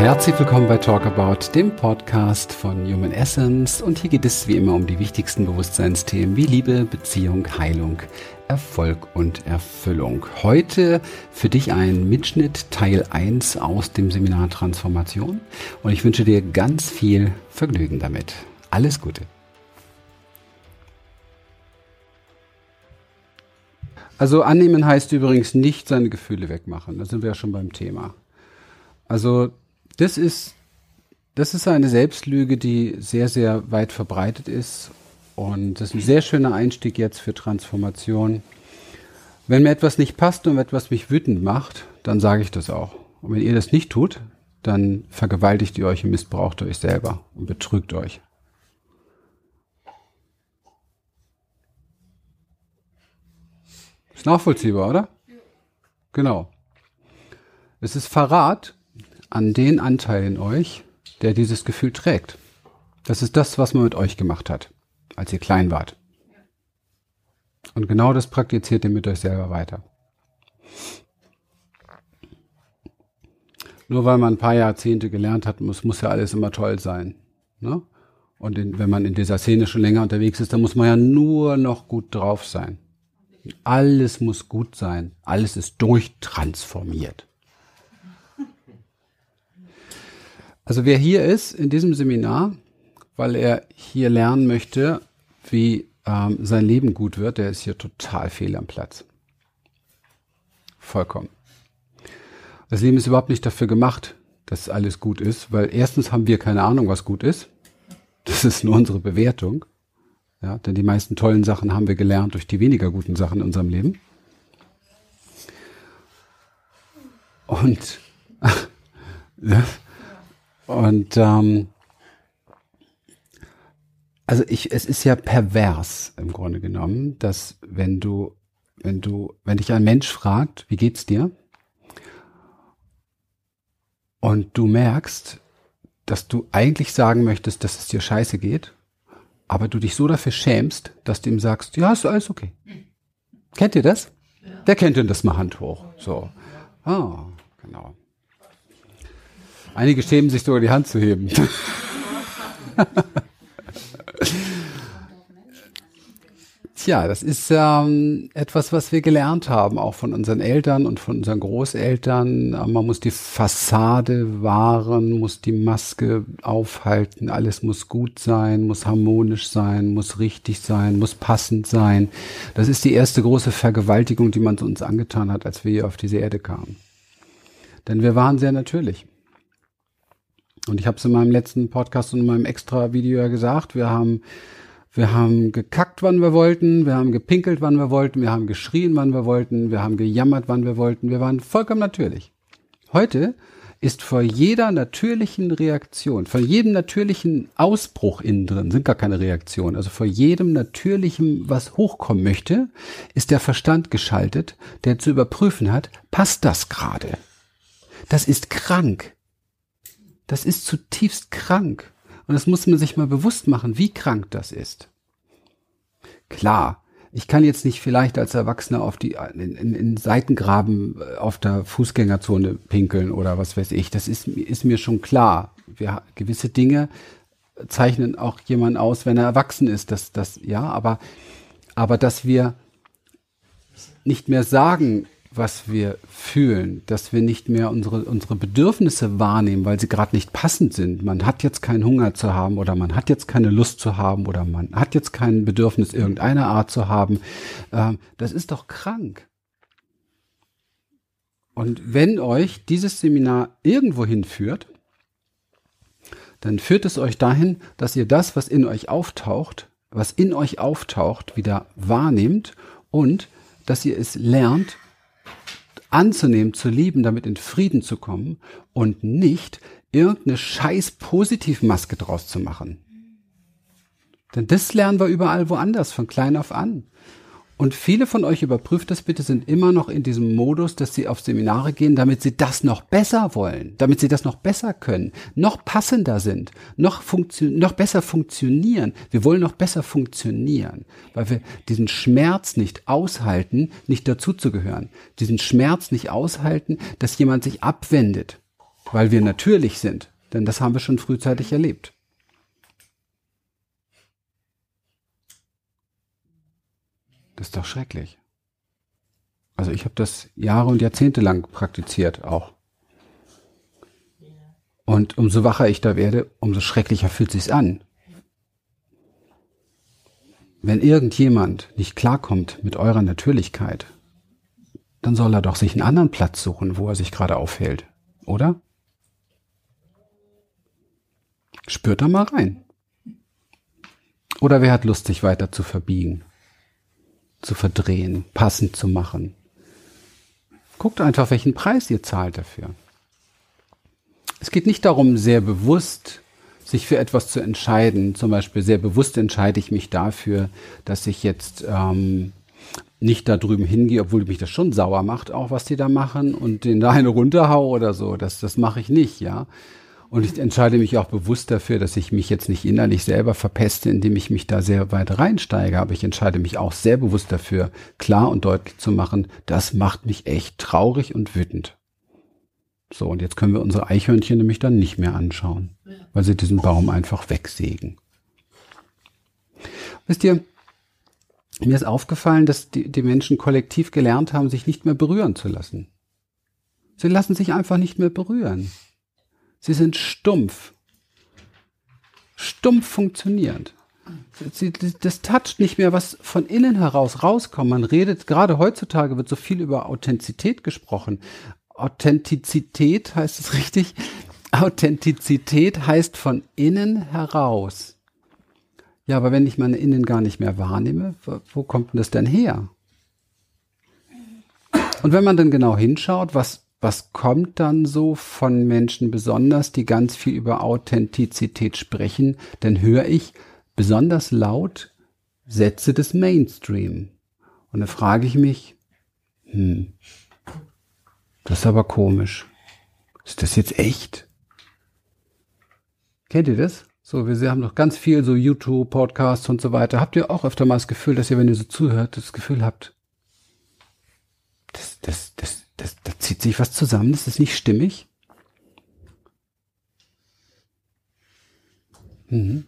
Herzlich willkommen bei Talk About, dem Podcast von Human Essence. Und hier geht es wie immer um die wichtigsten Bewusstseinsthemen wie Liebe, Beziehung, Heilung, Erfolg und Erfüllung. Heute für dich ein Mitschnitt Teil 1 aus dem Seminar Transformation. Und ich wünsche dir ganz viel Vergnügen damit. Alles Gute. Also annehmen heißt übrigens nicht seine Gefühle wegmachen. Da sind wir ja schon beim Thema. Also das ist, das ist eine Selbstlüge, die sehr, sehr weit verbreitet ist. Und das ist ein sehr schöner Einstieg jetzt für Transformation. Wenn mir etwas nicht passt und etwas mich wütend macht, dann sage ich das auch. Und wenn ihr das nicht tut, dann vergewaltigt ihr euch und missbraucht euch selber und betrügt euch. Ist nachvollziehbar, oder? Genau. Es ist Verrat an den Anteil in euch, der dieses Gefühl trägt. Das ist das, was man mit euch gemacht hat, als ihr klein wart. Und genau das praktiziert ihr mit euch selber weiter. Nur weil man ein paar Jahrzehnte gelernt hat, muss, muss ja alles immer toll sein. Ne? Und in, wenn man in dieser Szene schon länger unterwegs ist, dann muss man ja nur noch gut drauf sein. Alles muss gut sein. Alles ist durchtransformiert. Also wer hier ist in diesem Seminar, weil er hier lernen möchte, wie ähm, sein Leben gut wird, der ist hier total fehl am Platz. Vollkommen. Das Leben ist überhaupt nicht dafür gemacht, dass alles gut ist, weil erstens haben wir keine Ahnung, was gut ist. Das ist nur unsere Bewertung. Ja, denn die meisten tollen Sachen haben wir gelernt durch die weniger guten Sachen in unserem Leben. Und, und ähm, also ich, es ist ja pervers im Grunde genommen, dass wenn du, wenn du, wenn dich ein Mensch fragt, wie geht's dir? Und du merkst, dass du eigentlich sagen möchtest, dass es dir scheiße geht aber du dich so dafür schämst, dass du ihm sagst, ja, ist alles okay. Kennt ihr das? Ja. Wer kennt denn das mal Hand hoch? So. Ah, genau. Einige schämen sich sogar die Hand zu heben. Tja, das ist ähm, etwas, was wir gelernt haben, auch von unseren Eltern und von unseren Großeltern. Man muss die Fassade wahren, muss die Maske aufhalten, alles muss gut sein, muss harmonisch sein, muss richtig sein, muss passend sein. Das ist die erste große Vergewaltigung, die man uns angetan hat, als wir hier auf diese Erde kamen. Denn wir waren sehr natürlich. Und ich habe es in meinem letzten Podcast und in meinem extra Video ja gesagt, wir haben wir haben gekackt, wann wir wollten, wir haben gepinkelt, wann wir wollten, wir haben geschrien, wann wir wollten, wir haben gejammert, wann wir wollten. Wir waren vollkommen natürlich. Heute ist vor jeder natürlichen Reaktion, vor jedem natürlichen Ausbruch innen drin, sind gar keine Reaktionen, also vor jedem natürlichen, was hochkommen möchte, ist der Verstand geschaltet, der zu überprüfen hat, passt das gerade? Das ist krank. Das ist zutiefst krank. Und das muss man sich mal bewusst machen, wie krank das ist. Klar, ich kann jetzt nicht vielleicht als Erwachsener auf die in, in, in Seitengraben äh, auf der Fußgängerzone pinkeln oder was weiß ich. Das ist, ist mir schon klar. Wir, gewisse Dinge zeichnen auch jemand aus, wenn er erwachsen ist. Das, das, ja, aber, aber dass wir nicht mehr sagen, was wir fühlen, dass wir nicht mehr unsere, unsere Bedürfnisse wahrnehmen, weil sie gerade nicht passend sind. Man hat jetzt keinen Hunger zu haben oder man hat jetzt keine Lust zu haben oder man hat jetzt kein Bedürfnis irgendeiner Art zu haben. Ähm, das ist doch krank. Und wenn euch dieses Seminar irgendwo hinführt, dann führt es euch dahin, dass ihr das, was in euch auftaucht, was in euch auftaucht, wieder wahrnehmt und dass ihr es lernt, anzunehmen, zu lieben, damit in Frieden zu kommen und nicht irgendeine scheiß Positivmaske draus zu machen. Denn das lernen wir überall woanders, von klein auf an. Und viele von euch, überprüft das bitte, sind immer noch in diesem Modus, dass sie auf Seminare gehen, damit sie das noch besser wollen, damit sie das noch besser können, noch passender sind, noch, noch besser funktionieren. Wir wollen noch besser funktionieren, weil wir diesen Schmerz nicht aushalten, nicht dazuzugehören. Diesen Schmerz nicht aushalten, dass jemand sich abwendet. weil wir natürlich sind. Denn das haben wir schon frühzeitig erlebt. Das ist doch schrecklich. Also ich habe das Jahre und Jahrzehnte lang praktiziert auch. Und umso wacher ich da werde, umso schrecklicher fühlt sich's an. Wenn irgendjemand nicht klarkommt mit eurer Natürlichkeit, dann soll er doch sich einen anderen Platz suchen, wo er sich gerade aufhält, oder? Spürt da mal rein. Oder wer hat Lust, sich weiter zu verbiegen, zu verdrehen, passend zu machen? Guckt einfach, welchen Preis ihr zahlt dafür. Es geht nicht darum, sehr bewusst sich für etwas zu entscheiden. Zum Beispiel sehr bewusst entscheide ich mich dafür, dass ich jetzt ähm, nicht da drüben hingehe, obwohl mich das schon sauer macht, auch was die da machen und den da eine runterhau oder so. Das, das mache ich nicht, ja. Und ich entscheide mich auch bewusst dafür, dass ich mich jetzt nicht innerlich selber verpeste, indem ich mich da sehr weit reinsteige. Aber ich entscheide mich auch sehr bewusst dafür, klar und deutlich zu machen, das macht mich echt traurig und wütend. So, und jetzt können wir unsere Eichhörnchen nämlich dann nicht mehr anschauen, weil sie diesen Baum einfach wegsägen. Wisst ihr, mir ist aufgefallen, dass die, die Menschen kollektiv gelernt haben, sich nicht mehr berühren zu lassen. Sie lassen sich einfach nicht mehr berühren. Sie sind stumpf. Stumpf funktionierend. Das toucht nicht mehr, was von innen heraus rauskommt. Man redet, gerade heutzutage wird so viel über Authentizität gesprochen. Authentizität heißt es richtig? Authentizität heißt von innen heraus. Ja, aber wenn ich meine Innen gar nicht mehr wahrnehme, wo kommt denn das denn her? Und wenn man dann genau hinschaut, was was kommt dann so von Menschen besonders, die ganz viel über Authentizität sprechen? Dann höre ich besonders laut Sätze des Mainstream. Und dann frage ich mich, hm, das ist aber komisch. Ist das jetzt echt? Kennt ihr das? So, wir haben noch ganz viel so YouTube, Podcasts und so weiter. Habt ihr auch öfter mal das Gefühl, dass ihr, wenn ihr so zuhört, das Gefühl habt, das, das, das, das, da zieht sich was zusammen, das ist nicht stimmig. Mhm.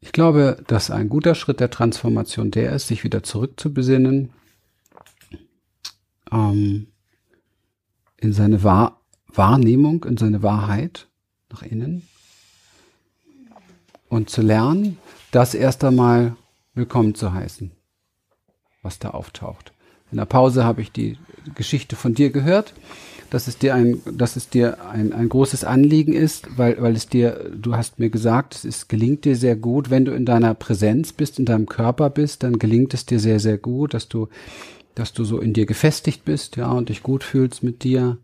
Ich glaube, dass ein guter Schritt der Transformation der ist, sich wieder zurückzubesinnen ähm, in seine Wahr Wahrnehmung, in seine Wahrheit nach innen und zu lernen, das erst einmal willkommen zu heißen, was da auftaucht. In der Pause habe ich die Geschichte von dir gehört, dass es dir ein, dass es dir ein, ein großes Anliegen ist, weil, weil es dir, du hast mir gesagt, es ist, gelingt dir sehr gut, wenn du in deiner Präsenz bist, in deinem Körper bist, dann gelingt es dir sehr, sehr gut, dass du, dass du so in dir gefestigt bist, ja, und dich gut fühlst mit dir.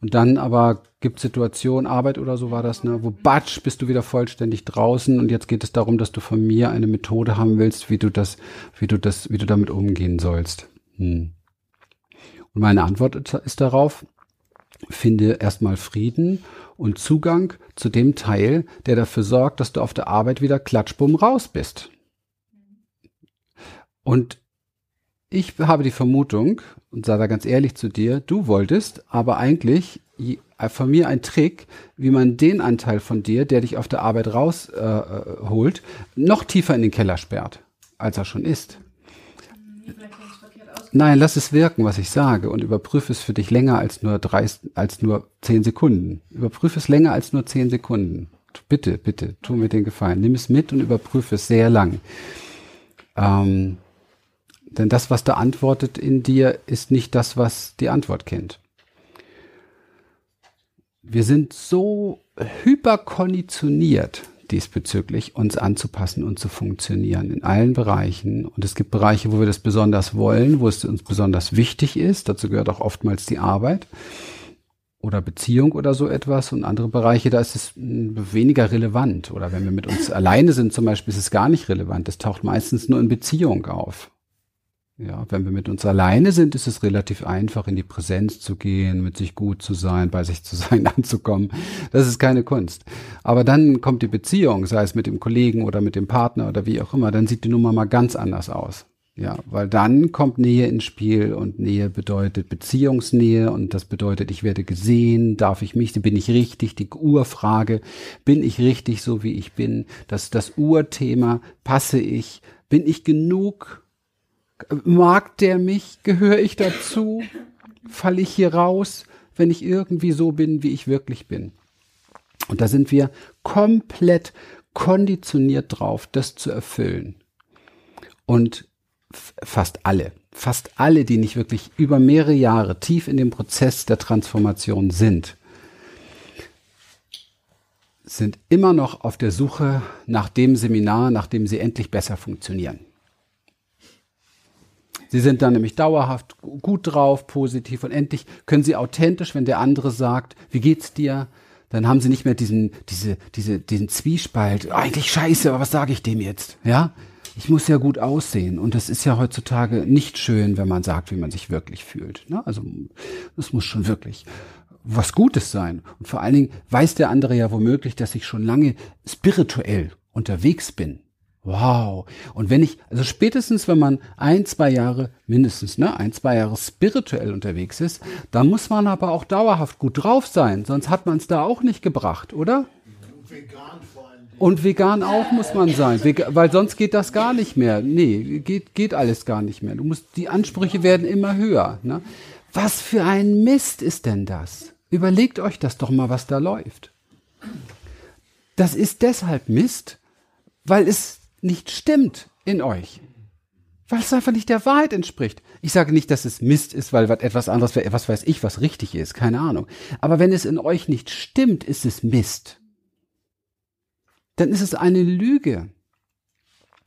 Und dann aber gibt Situationen, Arbeit oder so war das, ne, wo batsch, bist du wieder vollständig draußen und jetzt geht es darum, dass du von mir eine Methode haben willst, wie du das, wie du das, wie du damit umgehen sollst. Hm. Und meine Antwort ist darauf, finde erstmal Frieden und Zugang zu dem Teil, der dafür sorgt, dass du auf der Arbeit wieder klatschbumm raus bist. Und ich habe die Vermutung, und sei da ganz ehrlich zu dir, du wolltest aber eigentlich von mir ein Trick, wie man den Anteil von dir, der dich auf der Arbeit rausholt, äh, noch tiefer in den Keller sperrt, als er schon ist. Nein, lass es wirken, was ich sage und überprüfe es für dich länger als nur drei, als nur zehn Sekunden. Überprüfe es länger als nur zehn Sekunden. Bitte, bitte, tu mir den Gefallen. Nimm es mit und überprüfe es sehr lang. Ähm, denn das, was da antwortet in dir, ist nicht das, was die Antwort kennt. Wir sind so hyperkonditioniert diesbezüglich, uns anzupassen und zu funktionieren in allen Bereichen. Und es gibt Bereiche, wo wir das besonders wollen, wo es uns besonders wichtig ist. Dazu gehört auch oftmals die Arbeit oder Beziehung oder so etwas. Und andere Bereiche, da ist es weniger relevant. Oder wenn wir mit uns alleine sind zum Beispiel, ist es gar nicht relevant. Es taucht meistens nur in Beziehung auf. Ja, wenn wir mit uns alleine sind, ist es relativ einfach, in die Präsenz zu gehen, mit sich gut zu sein, bei sich zu sein, anzukommen. Das ist keine Kunst. Aber dann kommt die Beziehung, sei es mit dem Kollegen oder mit dem Partner oder wie auch immer, dann sieht die Nummer mal ganz anders aus. Ja, weil dann kommt Nähe ins Spiel und Nähe bedeutet Beziehungsnähe und das bedeutet, ich werde gesehen, darf ich mich, bin ich richtig, die Urfrage, bin ich richtig so wie ich bin, das das Urthema, passe ich, bin ich genug, mag der mich, gehöre ich dazu, falle ich hier raus, wenn ich irgendwie so bin, wie ich wirklich bin. Und da sind wir komplett konditioniert drauf, das zu erfüllen. Und fast alle, fast alle, die nicht wirklich über mehrere Jahre tief in dem Prozess der Transformation sind, sind immer noch auf der Suche nach dem Seminar, nach dem sie endlich besser funktionieren. Sie sind dann nämlich dauerhaft gut drauf, positiv und endlich können sie authentisch, wenn der andere sagt, wie geht's dir? Dann haben sie nicht mehr diesen, diese, diese, diesen Zwiespalt. Eigentlich scheiße, aber was sage ich dem jetzt? Ja? ich muss ja gut aussehen. Und das ist ja heutzutage nicht schön, wenn man sagt, wie man sich wirklich fühlt. Ne? Also das muss schon wirklich was Gutes sein. Und vor allen Dingen weiß der andere ja womöglich, dass ich schon lange spirituell unterwegs bin. Wow. Und wenn ich, also spätestens wenn man ein, zwei Jahre, mindestens, ne, ein, zwei Jahre spirituell unterwegs ist, dann muss man aber auch dauerhaft gut drauf sein, sonst hat man es da auch nicht gebracht, oder? Vegan und vegan auch muss man sein, weil sonst geht das gar nicht mehr. Nee, geht, geht alles gar nicht mehr. Du musst, die Ansprüche werden immer höher. Ne? Was für ein Mist ist denn das? Überlegt euch das doch mal, was da läuft. Das ist deshalb Mist, weil es nicht stimmt in euch. Weil es einfach nicht der Wahrheit entspricht. Ich sage nicht, dass es Mist ist, weil etwas anderes, was weiß ich, was richtig ist, keine Ahnung. Aber wenn es in euch nicht stimmt, ist es Mist dann ist es eine Lüge.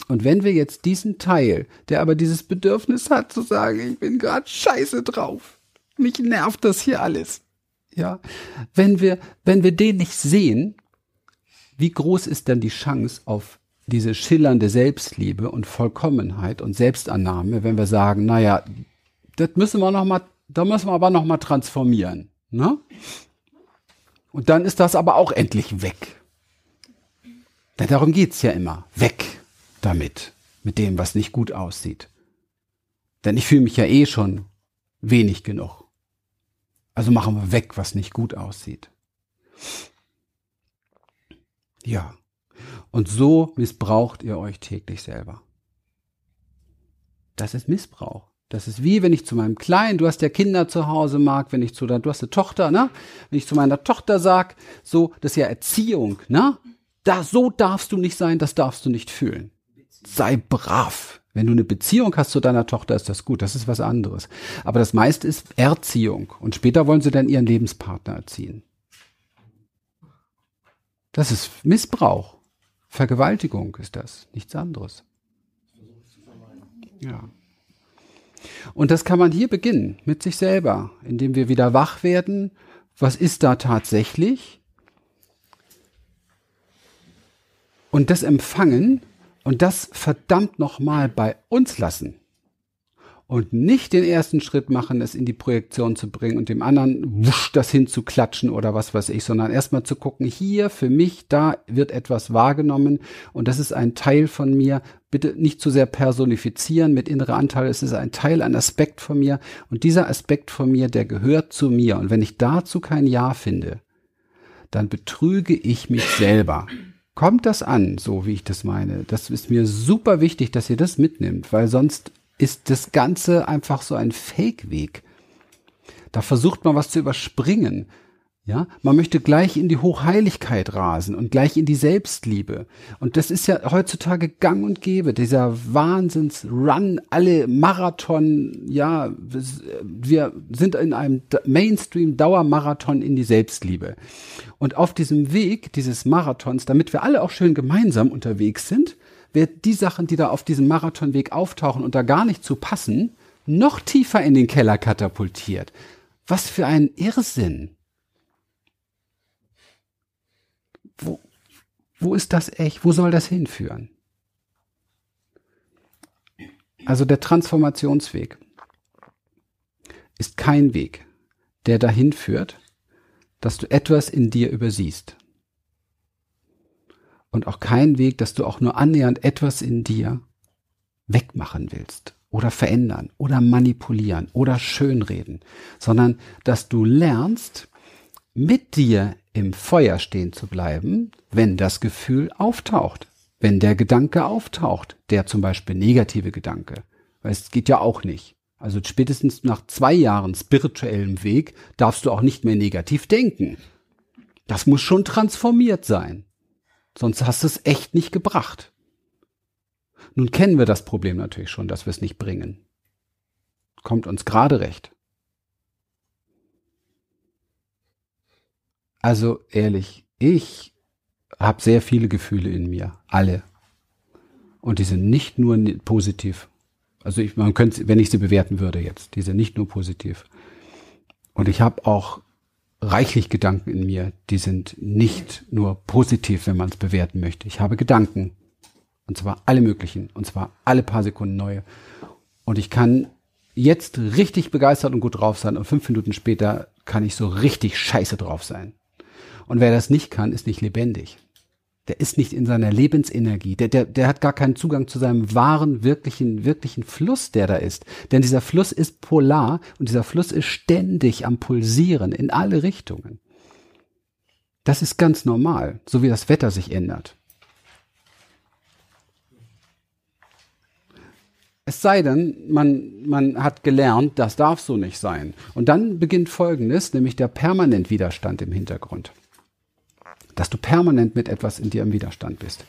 Und wenn wir jetzt diesen Teil, der aber dieses Bedürfnis hat zu sagen, ich bin gerade scheiße drauf, mich nervt das hier alles, ja, wenn wir, wenn wir den nicht sehen, wie groß ist dann die Chance auf diese schillernde Selbstliebe und Vollkommenheit und Selbstannahme, wenn wir sagen, naja, das müssen wir noch mal, da müssen wir aber noch mal transformieren, ne? Und dann ist das aber auch endlich weg. Denn darum geht's ja immer. Weg damit, mit dem, was nicht gut aussieht. Denn ich fühle mich ja eh schon wenig genug. Also machen wir weg, was nicht gut aussieht. Ja. Und so missbraucht ihr euch täglich selber. Das ist Missbrauch. Das ist wie, wenn ich zu meinem Kleinen, du hast ja Kinder zu Hause, Marc, wenn ich zu, du hast eine Tochter, ne? Wenn ich zu meiner Tochter sag, so, das ist ja Erziehung, ne? da, so darfst du nicht sein, das darfst du nicht fühlen. Sei brav. Wenn du eine Beziehung hast zu deiner Tochter, ist das gut, das ist was anderes. Aber das meiste ist Erziehung. Und später wollen sie dann ihren Lebenspartner erziehen. Das ist Missbrauch. Vergewaltigung ist das, nichts anderes. Ja. Und das kann man hier beginnen, mit sich selber, indem wir wieder wach werden. Was ist da tatsächlich? und das empfangen und das verdammt nochmal bei uns lassen und nicht den ersten Schritt machen, es in die Projektion zu bringen und dem anderen wusch das hinzuklatschen oder was weiß ich, sondern erstmal zu gucken, hier für mich, da wird etwas wahrgenommen und das ist ein Teil von mir. Bitte nicht zu sehr personifizieren mit innerer Anteil. Es ist ein Teil, ein Aspekt von mir und dieser Aspekt von mir, der gehört zu mir. Und wenn ich dazu kein Ja finde, dann betrüge ich mich selber. Kommt das an, so wie ich das meine? Das ist mir super wichtig, dass ihr das mitnimmt, weil sonst ist das Ganze einfach so ein Fake-Weg. Da versucht man was zu überspringen. Ja, man möchte gleich in die Hochheiligkeit rasen und gleich in die Selbstliebe. Und das ist ja heutzutage gang und gäbe, dieser Wahnsinns-Run, alle Marathon, ja, wir sind in einem Mainstream-Dauermarathon in die Selbstliebe. Und auf diesem Weg dieses Marathons, damit wir alle auch schön gemeinsam unterwegs sind, wird die Sachen, die da auf diesem Marathonweg auftauchen und da gar nicht zu passen, noch tiefer in den Keller katapultiert. Was für ein Irrsinn. wo, wo ist das echt? Wo soll das hinführen? Also der Transformationsweg ist kein Weg, der dahin führt, dass du etwas in dir übersiehst. Und auch kein Weg, dass du auch nur annähernd etwas in dir wegmachen willst oder verändern oder manipulieren oder schönreden, sondern dass du lernst, mit dir im Feuer stehen zu bleiben, wenn das Gefühl auftaucht, wenn der Gedanke auftaucht, der zum Beispiel negative Gedanke, weil es geht ja auch nicht. Also spätestens nach zwei Jahren spirituellem Weg darfst du auch nicht mehr negativ denken. Das muss schon transformiert sein. Sonst hast du es echt nicht gebracht. Nun kennen wir das Problem natürlich schon, dass wir es nicht bringen. Kommt uns gerade recht. Also ehrlich, ich habe sehr viele Gefühle in mir, alle. Und die sind nicht nur positiv. Also ich, man könnte, wenn ich sie bewerten würde jetzt, die sind nicht nur positiv. Und ich habe auch reichlich Gedanken in mir, die sind nicht nur positiv, wenn man es bewerten möchte. Ich habe Gedanken. Und zwar alle möglichen. Und zwar alle paar Sekunden neue. Und ich kann jetzt richtig begeistert und gut drauf sein und fünf Minuten später kann ich so richtig scheiße drauf sein. Und wer das nicht kann, ist nicht lebendig. Der ist nicht in seiner Lebensenergie. Der, der, der hat gar keinen Zugang zu seinem wahren, wirklichen, wirklichen Fluss, der da ist. Denn dieser Fluss ist polar und dieser Fluss ist ständig am Pulsieren in alle Richtungen. Das ist ganz normal, so wie das Wetter sich ändert. Es sei denn, man, man hat gelernt, das darf so nicht sein. Und dann beginnt Folgendes, nämlich der permanent Widerstand im Hintergrund dass du permanent mit etwas in dir im Widerstand bist.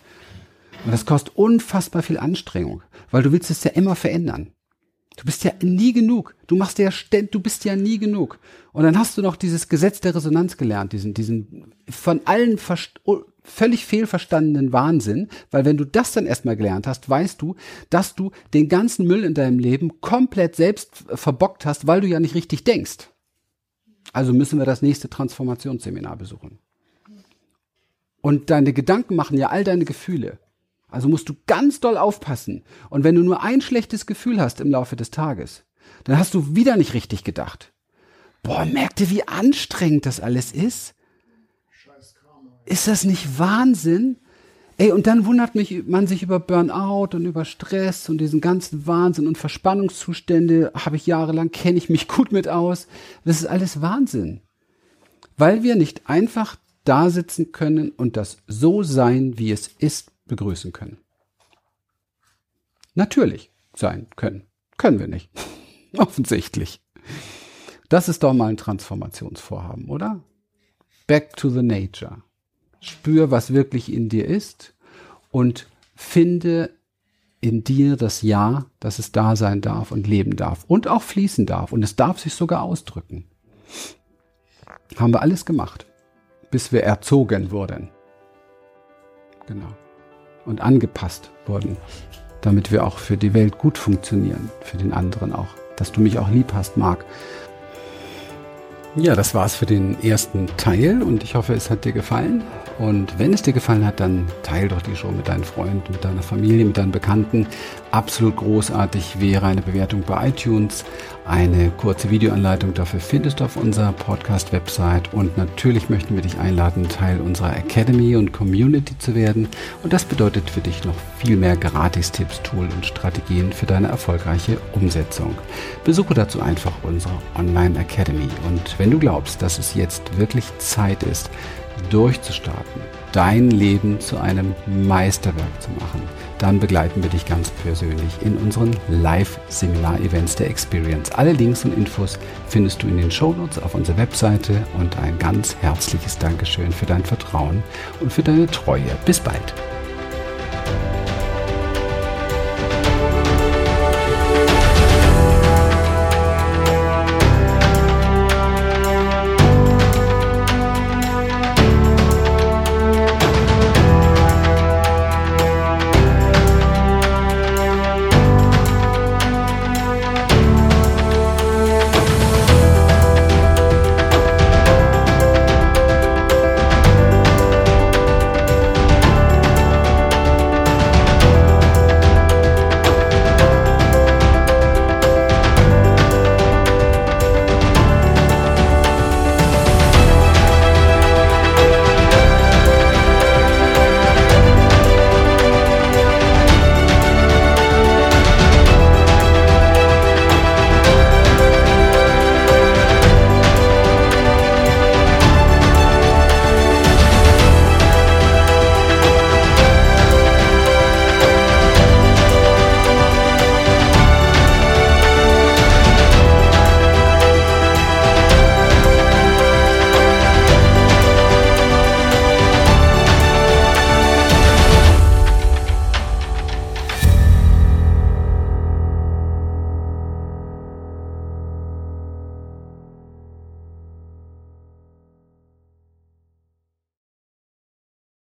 Und das kostet unfassbar viel Anstrengung, weil du willst es ja immer verändern. Du bist ja nie genug. Du machst ja ständig, du bist ja nie genug. Und dann hast du noch dieses Gesetz der Resonanz gelernt, diesen, diesen von allen völlig fehlverstandenen Wahnsinn, weil wenn du das dann erstmal gelernt hast, weißt du, dass du den ganzen Müll in deinem Leben komplett selbst verbockt hast, weil du ja nicht richtig denkst. Also müssen wir das nächste Transformationsseminar besuchen. Und deine Gedanken machen ja all deine Gefühle. Also musst du ganz doll aufpassen. Und wenn du nur ein schlechtes Gefühl hast im Laufe des Tages, dann hast du wieder nicht richtig gedacht. Boah, merkt ihr, wie anstrengend das alles ist? Ist das nicht Wahnsinn? Ey, und dann wundert mich, man sich über Burnout und über Stress und diesen ganzen Wahnsinn und Verspannungszustände habe ich jahrelang, kenne ich mich gut mit aus. Das ist alles Wahnsinn. Weil wir nicht einfach da sitzen können und das so sein, wie es ist, begrüßen können. Natürlich sein können. Können wir nicht. Offensichtlich. Das ist doch mal ein Transformationsvorhaben, oder? Back to the nature. Spür, was wirklich in dir ist und finde in dir das Ja, dass es da sein darf und leben darf und auch fließen darf und es darf sich sogar ausdrücken. Haben wir alles gemacht bis wir erzogen wurden. Genau. Und angepasst wurden, damit wir auch für die Welt gut funktionieren, für den anderen auch. Dass du mich auch lieb hast, Marc. Ja, das war's für den ersten Teil und ich hoffe, es hat dir gefallen. Und wenn es dir gefallen hat, dann teil doch die Show mit deinen Freunden, mit deiner Familie, mit deinen Bekannten. Absolut großartig wäre eine Bewertung bei iTunes. Eine kurze Videoanleitung dafür findest du auf unserer Podcast-Website. Und natürlich möchten wir dich einladen, Teil unserer Academy und Community zu werden. Und das bedeutet für dich noch viel mehr Gratis-Tipps, Tools und Strategien für deine erfolgreiche Umsetzung. Besuche dazu einfach unsere Online Academy. Und wenn du glaubst, dass es jetzt wirklich Zeit ist, durchzustarten, dein Leben zu einem Meisterwerk zu machen, dann begleiten wir dich ganz persönlich in unseren Live-Seminar-Events der Experience. Alle Links und Infos findest du in den Shownotes auf unserer Webseite und ein ganz herzliches Dankeschön für dein Vertrauen und für deine Treue. Bis bald.